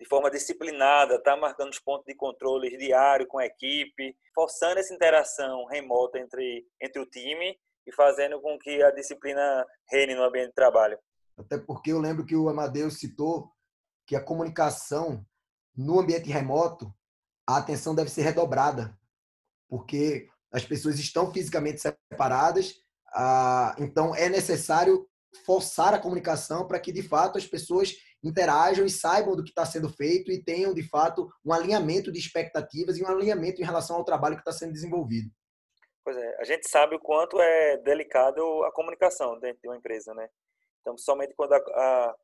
de forma disciplinada, está marcando os pontos de controle diário com a equipe, forçando essa interação remota entre, entre o time e fazendo com que a disciplina reine no ambiente de trabalho. Até porque eu lembro que o Amadeus citou que a comunicação no ambiente remoto, a atenção deve ser redobrada, porque as pessoas estão fisicamente separadas, então é necessário forçar a comunicação para que de fato as pessoas interajam e saibam do que está sendo feito e tenham, de fato, um alinhamento de expectativas e um alinhamento em relação ao trabalho que está sendo desenvolvido. Pois é, a gente sabe o quanto é delicado a comunicação dentro de uma empresa, né? Então, somente quando a, a,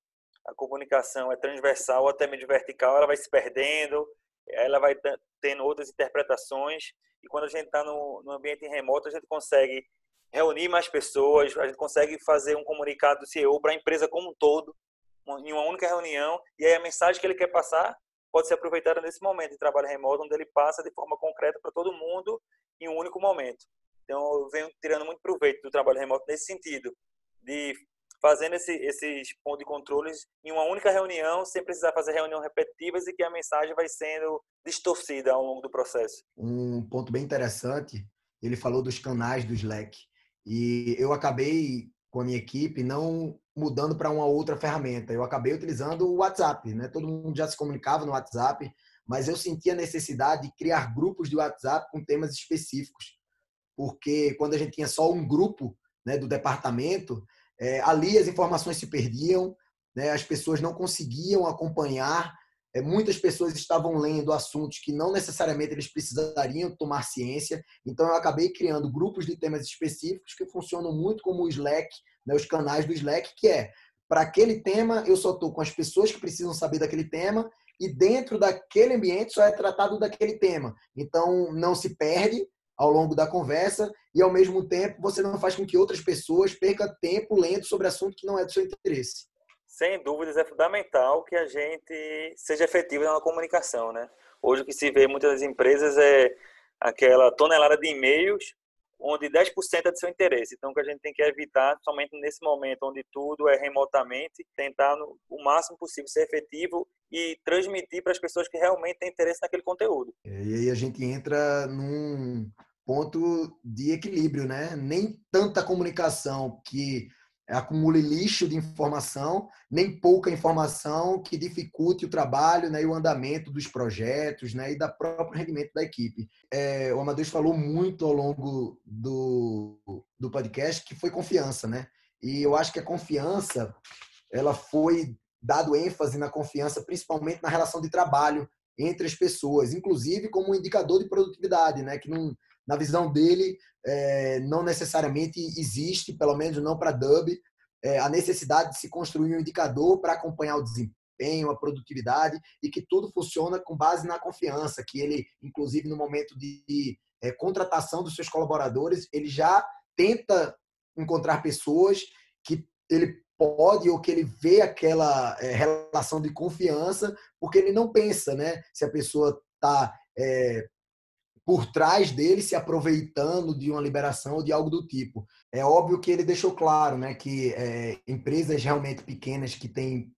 a comunicação é transversal ou até mesmo vertical, ela vai se perdendo, ela vai tendo outras interpretações, e quando a gente está no, no ambiente remoto, a gente consegue reunir mais pessoas, a gente consegue fazer um comunicado do CEO para a empresa como um todo, em uma única reunião, e aí a mensagem que ele quer passar pode ser aproveitada nesse momento de trabalho remoto, onde ele passa de forma concreta para todo mundo em um único momento. Então, eu venho tirando muito proveito do trabalho remoto nesse sentido, de fazendo esse, esses pontos de controles em uma única reunião, sem precisar fazer reuniões repetitivas e que a mensagem vai sendo distorcida ao longo do processo. Um ponto bem interessante, ele falou dos canais do Slack. E eu acabei com a minha equipe não mudando para uma outra ferramenta. Eu acabei utilizando o WhatsApp, né? Todo mundo já se comunicava no WhatsApp, mas eu senti a necessidade de criar grupos de WhatsApp com temas específicos, porque quando a gente tinha só um grupo né, do departamento, é, ali as informações se perdiam, né? As pessoas não conseguiam acompanhar. É, muitas pessoas estavam lendo assuntos que não necessariamente eles precisariam tomar ciência. Então eu acabei criando grupos de temas específicos que funcionam muito como o Slack né, os canais do Slack, que é para aquele tema eu só estou com as pessoas que precisam saber daquele tema e dentro daquele ambiente só é tratado daquele tema. Então não se perde ao longo da conversa e ao mesmo tempo você não faz com que outras pessoas percam tempo lendo sobre assunto que não é do seu interesse. Sem dúvidas é fundamental que a gente seja efetivo na comunicação, né? Hoje o que se vê em muitas empresas é aquela tonelada de e-mails onde 10% é de seu interesse. Então, o que a gente tem que evitar, somente nesse momento onde tudo é remotamente, tentar no, o máximo possível ser efetivo e transmitir para as pessoas que realmente têm interesse naquele conteúdo. E aí a gente entra num ponto de equilíbrio, né? Nem tanta comunicação que acumule lixo de informação, nem pouca informação que dificulte o trabalho né, e o andamento dos projetos né, e da próprio rendimento da equipe. É, o Amadeus falou muito ao longo do, do podcast que foi confiança, né? E eu acho que a confiança, ela foi dado ênfase na confiança, principalmente na relação de trabalho entre as pessoas, inclusive como um indicador de produtividade, né? Que não, na visão dele, é, não necessariamente existe, pelo menos não para Dub, é, a necessidade de se construir um indicador para acompanhar o desempenho, a produtividade e que tudo funciona com base na confiança, que ele, inclusive no momento de é, contratação dos seus colaboradores, ele já tenta encontrar pessoas que ele pode ou que ele vê aquela é, relação de confiança, porque ele não pensa, né, se a pessoa está é, por trás dele se aproveitando de uma liberação ou de algo do tipo. É óbvio que ele deixou claro né, que é, empresas realmente pequenas que têm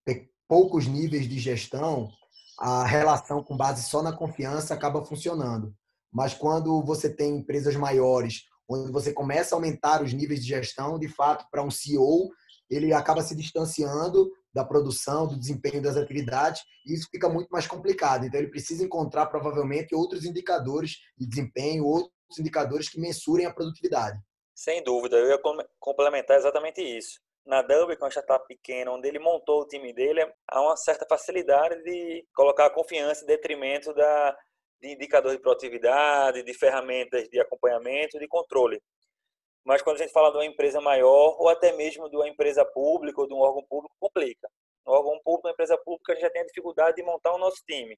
poucos níveis de gestão, a relação com base só na confiança acaba funcionando. Mas quando você tem empresas maiores, onde você começa a aumentar os níveis de gestão, de fato, para um CEO, ele acaba se distanciando da produção, do desempenho das atividades, e isso fica muito mais complicado. Então, ele precisa encontrar provavelmente outros indicadores de desempenho, outros indicadores que mensurem a produtividade. Sem dúvida, eu ia complementar exatamente isso. Na Dub, quando já está pequeno, onde ele montou o time dele, há uma certa facilidade de colocar a confiança em detrimento da, de indicadores de produtividade, de ferramentas de acompanhamento, de controle. Mas quando a gente fala de uma empresa maior, ou até mesmo de uma empresa pública ou de um órgão público, complica. No órgão público, uma empresa pública, a gente já tem a dificuldade de montar o nosso time.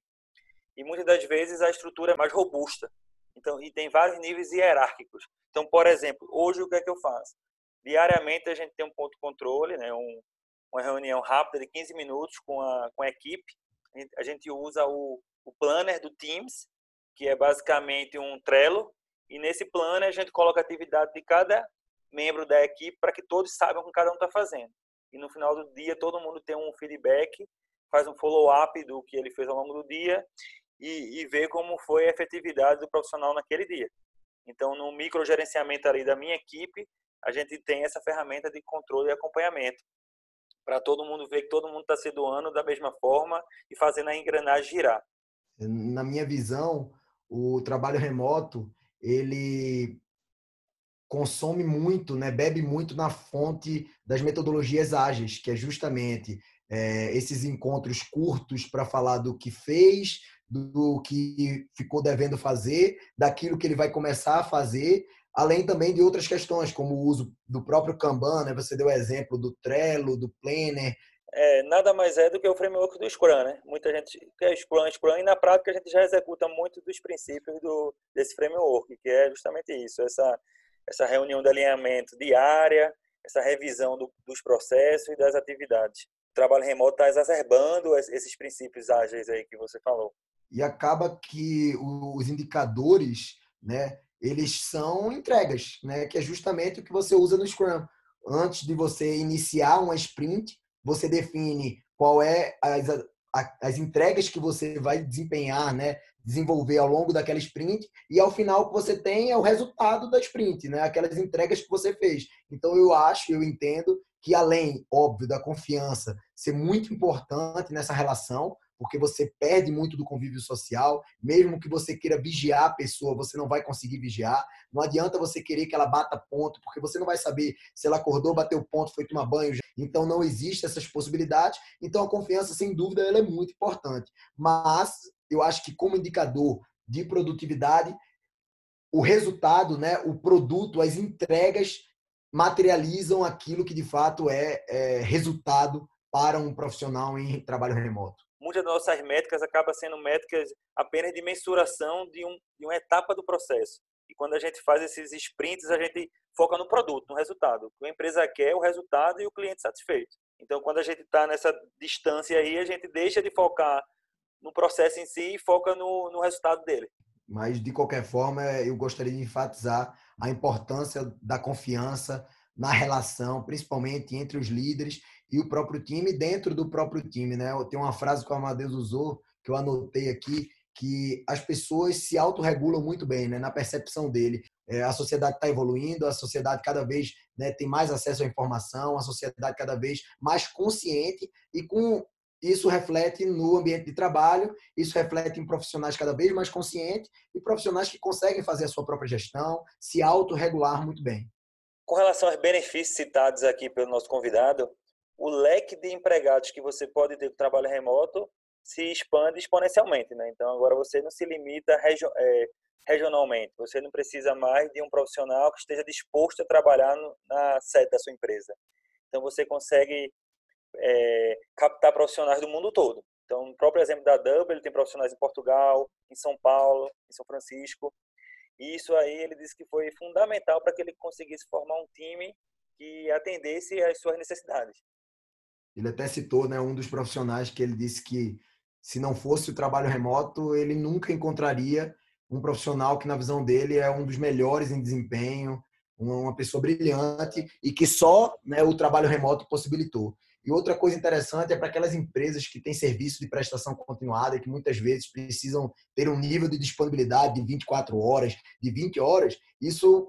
E muitas das vezes a estrutura é mais robusta. Então, e tem vários níveis hierárquicos. Então, por exemplo, hoje o que é que eu faço? Diariamente a gente tem um ponto controle, né, um, uma reunião rápida de 15 minutos com a, com a equipe. A gente usa o, o planner do Teams, que é basicamente um Trello, e nesse plano a gente coloca a atividade de cada membro da equipe para que todos saibam o que cada um está fazendo. E no final do dia todo mundo tem um feedback, faz um follow-up do que ele fez ao longo do dia e, e vê como foi a efetividade do profissional naquele dia. Então, no microgerenciamento ali da minha equipe, a gente tem essa ferramenta de controle e acompanhamento para todo mundo ver que todo mundo está se doando da mesma forma e fazendo a engrenagem girar. Na minha visão, o trabalho remoto ele consome muito, né, bebe muito na fonte das metodologias ágeis, que é justamente é, esses encontros curtos para falar do que fez, do que ficou devendo fazer, daquilo que ele vai começar a fazer, além também de outras questões, como o uso do próprio Kanban, né? Você deu o exemplo do Trello, do Planner, é, nada mais é do que o framework do Scrum, né? Muita gente quer Scrum, Scrum, e na prática a gente já executa muito dos princípios do, desse framework, que é justamente isso, essa, essa reunião de alinhamento diária, essa revisão do, dos processos e das atividades. O trabalho remoto está exacerbando esses princípios ágeis aí que você falou. E acaba que os indicadores, né, eles são entregas, né, que é justamente o que você usa no Scrum. Antes de você iniciar uma sprint, você define qual é as, as entregas que você vai desempenhar, né? desenvolver ao longo daquela sprint e ao final o que você tem é o resultado da sprint, né? aquelas entregas que você fez. Então eu acho, eu entendo que além, óbvio, da confiança ser muito importante nessa relação, porque você perde muito do convívio social. Mesmo que você queira vigiar a pessoa, você não vai conseguir vigiar. Não adianta você querer que ela bata ponto, porque você não vai saber se ela acordou, bateu ponto, foi tomar banho. Então não existe essas possibilidades. Então a confiança, sem dúvida, ela é muito importante. Mas eu acho que como indicador de produtividade, o resultado, né, o produto, as entregas materializam aquilo que de fato é, é resultado para um profissional em trabalho remoto muitas das nossas métricas acabam sendo métricas apenas de mensuração de, um, de uma etapa do processo. E quando a gente faz esses sprints, a gente foca no produto, no resultado. O que a empresa quer o resultado e o cliente satisfeito. Então, quando a gente está nessa distância aí, a gente deixa de focar no processo em si e foca no, no resultado dele. Mas, de qualquer forma, eu gostaria de enfatizar a importância da confiança na relação, principalmente entre os líderes e o próprio time, dentro do próprio time. Né? Tem uma frase que o Amadeus usou, que eu anotei aqui, que as pessoas se autorregulam muito bem, né? na percepção dele. É, a sociedade está evoluindo, a sociedade cada vez né, tem mais acesso à informação, a sociedade cada vez mais consciente e com isso reflete no ambiente de trabalho, isso reflete em profissionais cada vez mais conscientes e profissionais que conseguem fazer a sua própria gestão, se autorregular muito bem. Com relação aos benefícios citados aqui pelo nosso convidado, o leque de empregados que você pode ter com trabalho remoto se expande exponencialmente, né? Então agora você não se limita regio é, regionalmente, você não precisa mais de um profissional que esteja disposto a trabalhar no, na sede da sua empresa. Então você consegue é, captar profissionais do mundo todo. Então, o próprio exemplo da Double, ele tem profissionais em Portugal, em São Paulo, em São Francisco. E isso aí ele disse que foi fundamental para que ele conseguisse formar um time que atendesse às suas necessidades. Ele até citou, né, um dos profissionais que ele disse que se não fosse o trabalho remoto, ele nunca encontraria um profissional que na visão dele é um dos melhores em desempenho, uma pessoa brilhante e que só né, o trabalho remoto possibilitou. E outra coisa interessante é para aquelas empresas que têm serviço de prestação continuada que muitas vezes precisam ter um nível de disponibilidade de 24 horas, de 20 horas, isso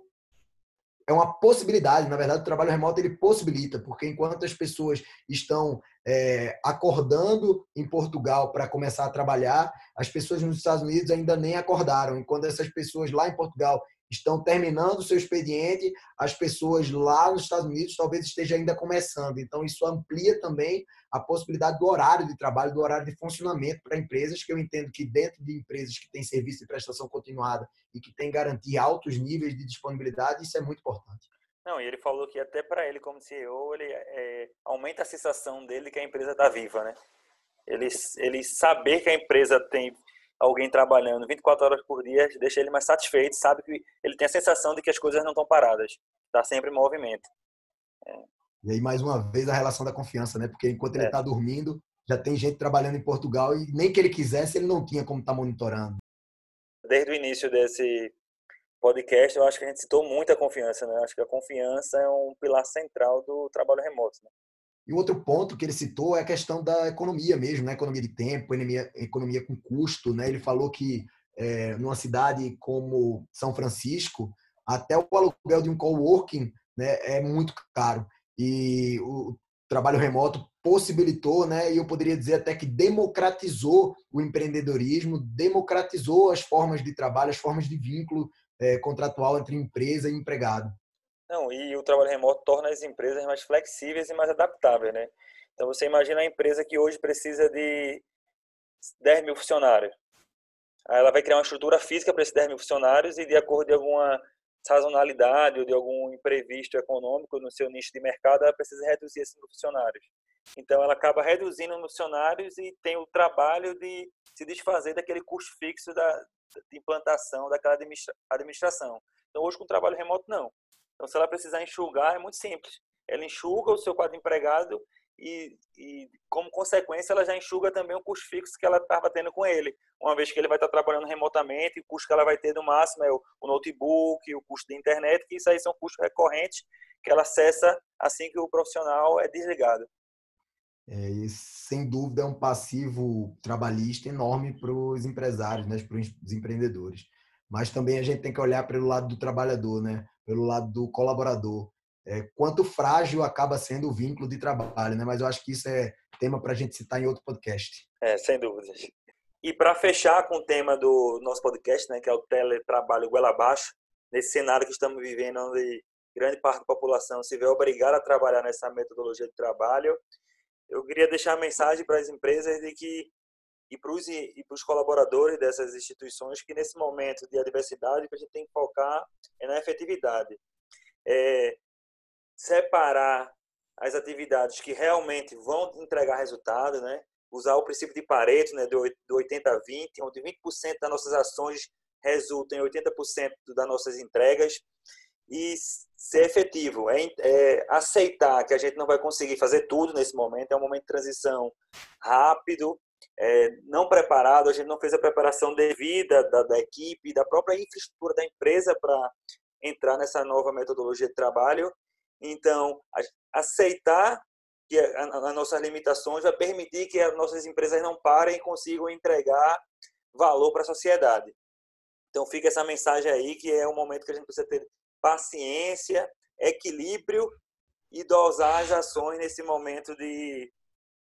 é uma possibilidade. Na verdade, o trabalho remoto ele possibilita, porque enquanto as pessoas estão é, acordando em Portugal para começar a trabalhar, as pessoas nos Estados Unidos ainda nem acordaram. E quando essas pessoas lá em Portugal estão terminando o seu expediente, as pessoas lá nos Estados Unidos talvez esteja ainda começando. Então, isso amplia também a possibilidade do horário de trabalho, do horário de funcionamento para empresas, que eu entendo que dentro de empresas que têm serviço de prestação continuada e que têm garantir altos níveis de disponibilidade, isso é muito importante. Não, e ele falou que até para ele como CEO, ele é, aumenta a sensação dele que a empresa está viva, né? Ele, ele saber que a empresa tem alguém trabalhando 24 horas por dia deixa ele mais satisfeito, sabe que ele tem a sensação de que as coisas não estão paradas, está sempre em movimento. É. E aí, mais uma vez, a relação da confiança, né? Porque enquanto ele está é. dormindo, já tem gente trabalhando em Portugal e nem que ele quisesse, ele não tinha como estar tá monitorando. Desde o início desse podcast, eu acho que a gente citou muita confiança, né? Acho que a confiança é um pilar central do trabalho remoto. Né? E outro ponto que ele citou é a questão da economia mesmo, né? economia de tempo, economia, economia com custo. Né? Ele falou que é, numa cidade como São Francisco, até o aluguel de um coworking né, é muito caro. E o trabalho remoto possibilitou, né, e eu poderia dizer até que democratizou o empreendedorismo, democratizou as formas de trabalho, as formas de vínculo é, contratual entre empresa e empregado. Não, e o trabalho remoto torna as empresas mais flexíveis e mais adaptáveis, né? Então você imagina a empresa que hoje precisa de 10 mil funcionários. Aí ela vai criar uma estrutura física para esses 10 mil funcionários e de acordo com alguma sazonalidade ou de algum imprevisto econômico no seu nicho de mercado, ela precisa reduzir esses funcionários. Então ela acaba reduzindo os funcionários e tem o trabalho de se desfazer daquele custo fixo da de implantação daquela administração. Então hoje com o trabalho remoto não. Então, se ela precisar enxugar, é muito simples. Ela enxuga o seu quadro empregado e, e, como consequência, ela já enxuga também o custo fixo que ela estava tendo com ele. Uma vez que ele vai estar trabalhando remotamente, o custo que ela vai ter no máximo é o, o notebook, o custo de internet, que isso aí são custos recorrentes que ela acessa assim que o profissional é desligado. É, sem dúvida é um passivo trabalhista enorme para os empresários, né, para os empreendedores. Mas também a gente tem que olhar pelo lado do trabalhador, né? Pelo lado do colaborador. É, quanto frágil acaba sendo o vínculo de trabalho, né? Mas eu acho que isso é tema para a gente citar em outro podcast. É, sem dúvidas. E para fechar com o tema do nosso podcast, né, que é o teletrabalho goela abaixo, nesse cenário que estamos vivendo, onde grande parte da população se vê obrigada a trabalhar nessa metodologia de trabalho, eu queria deixar a mensagem para as empresas de que e para os e para os colaboradores dessas instituições que nesse momento de adversidade a gente tem que focar é na efetividade. É separar as atividades que realmente vão entregar resultado né? Usar o princípio de Pareto né? Do 80 a 20 onde 20% das nossas ações resultam em 80% das nossas entregas. E ser efetivo é, é aceitar que a gente não vai conseguir fazer tudo nesse momento é um momento de transição rápido é, não preparado, a gente não fez a preparação devida da, da equipe, da própria infraestrutura da empresa para entrar nessa nova metodologia de trabalho. Então, aceitar que as nossas limitações vai permitir que as nossas empresas não parem e consigam entregar valor para a sociedade. Então, fica essa mensagem aí que é um momento que a gente precisa ter paciência, equilíbrio e dosar as ações nesse momento de,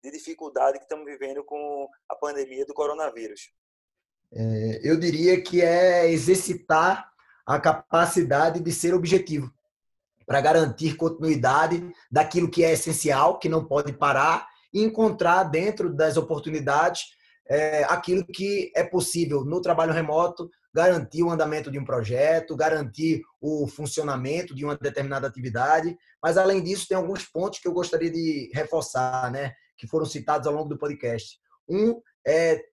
de dificuldade que estamos vivendo com a pandemia do coronavírus. É, eu diria que é exercitar a capacidade de ser objetivo para garantir continuidade daquilo que é essencial, que não pode parar, e encontrar dentro das oportunidades é, aquilo que é possível no trabalho remoto, garantir o andamento de um projeto, garantir o funcionamento de uma determinada atividade. Mas, além disso, tem alguns pontos que eu gostaria de reforçar, né, que foram citados ao longo do podcast. Um é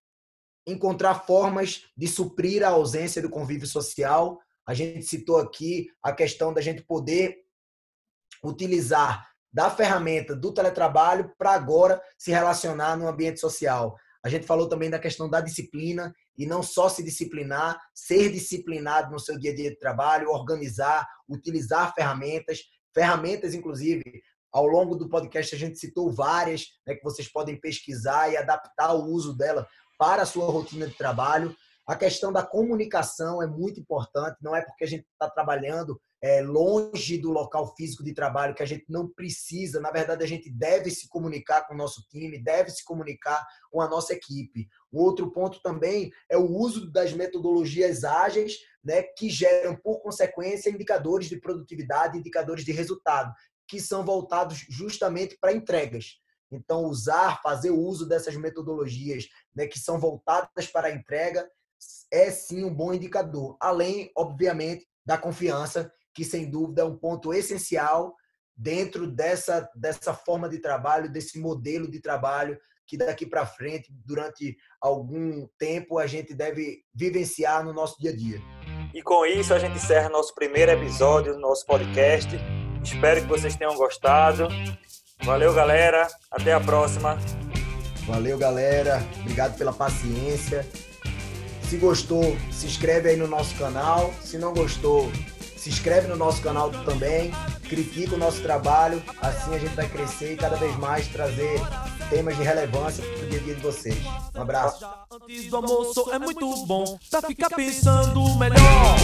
encontrar formas de suprir a ausência do convívio social. A gente citou aqui a questão da gente poder utilizar da ferramenta do teletrabalho para agora se relacionar no ambiente social. A gente falou também da questão da disciplina e não só se disciplinar, ser disciplinado no seu dia a dia de trabalho, organizar, utilizar ferramentas, ferramentas inclusive ao longo do podcast a gente citou várias né, que vocês podem pesquisar e adaptar o uso dela para a sua rotina de trabalho. A questão da comunicação é muito importante, não é porque a gente está trabalhando é, longe do local físico de trabalho que a gente não precisa, na verdade, a gente deve se comunicar com o nosso time, deve se comunicar com a nossa equipe. O outro ponto também é o uso das metodologias ágeis, né, que geram, por consequência, indicadores de produtividade, indicadores de resultado, que são voltados justamente para entregas. Então, usar, fazer o uso dessas metodologias né, que são voltadas para a entrega é sim um bom indicador, além, obviamente, da confiança, que sem dúvida é um ponto essencial dentro dessa, dessa forma de trabalho, desse modelo de trabalho que daqui para frente, durante algum tempo, a gente deve vivenciar no nosso dia a dia. E com isso, a gente encerra nosso primeiro episódio do nosso podcast. Espero que vocês tenham gostado. Valeu, galera. Até a próxima. Valeu, galera. Obrigado pela paciência. Se gostou, se inscreve aí no nosso canal. Se não gostou, se inscreve no nosso canal também. Critica o nosso trabalho. Assim a gente vai crescer e cada vez mais trazer temas de relevância para o dia a dia de vocês. Um abraço. Antes do almoço é muito bom para ficar pensando melhor.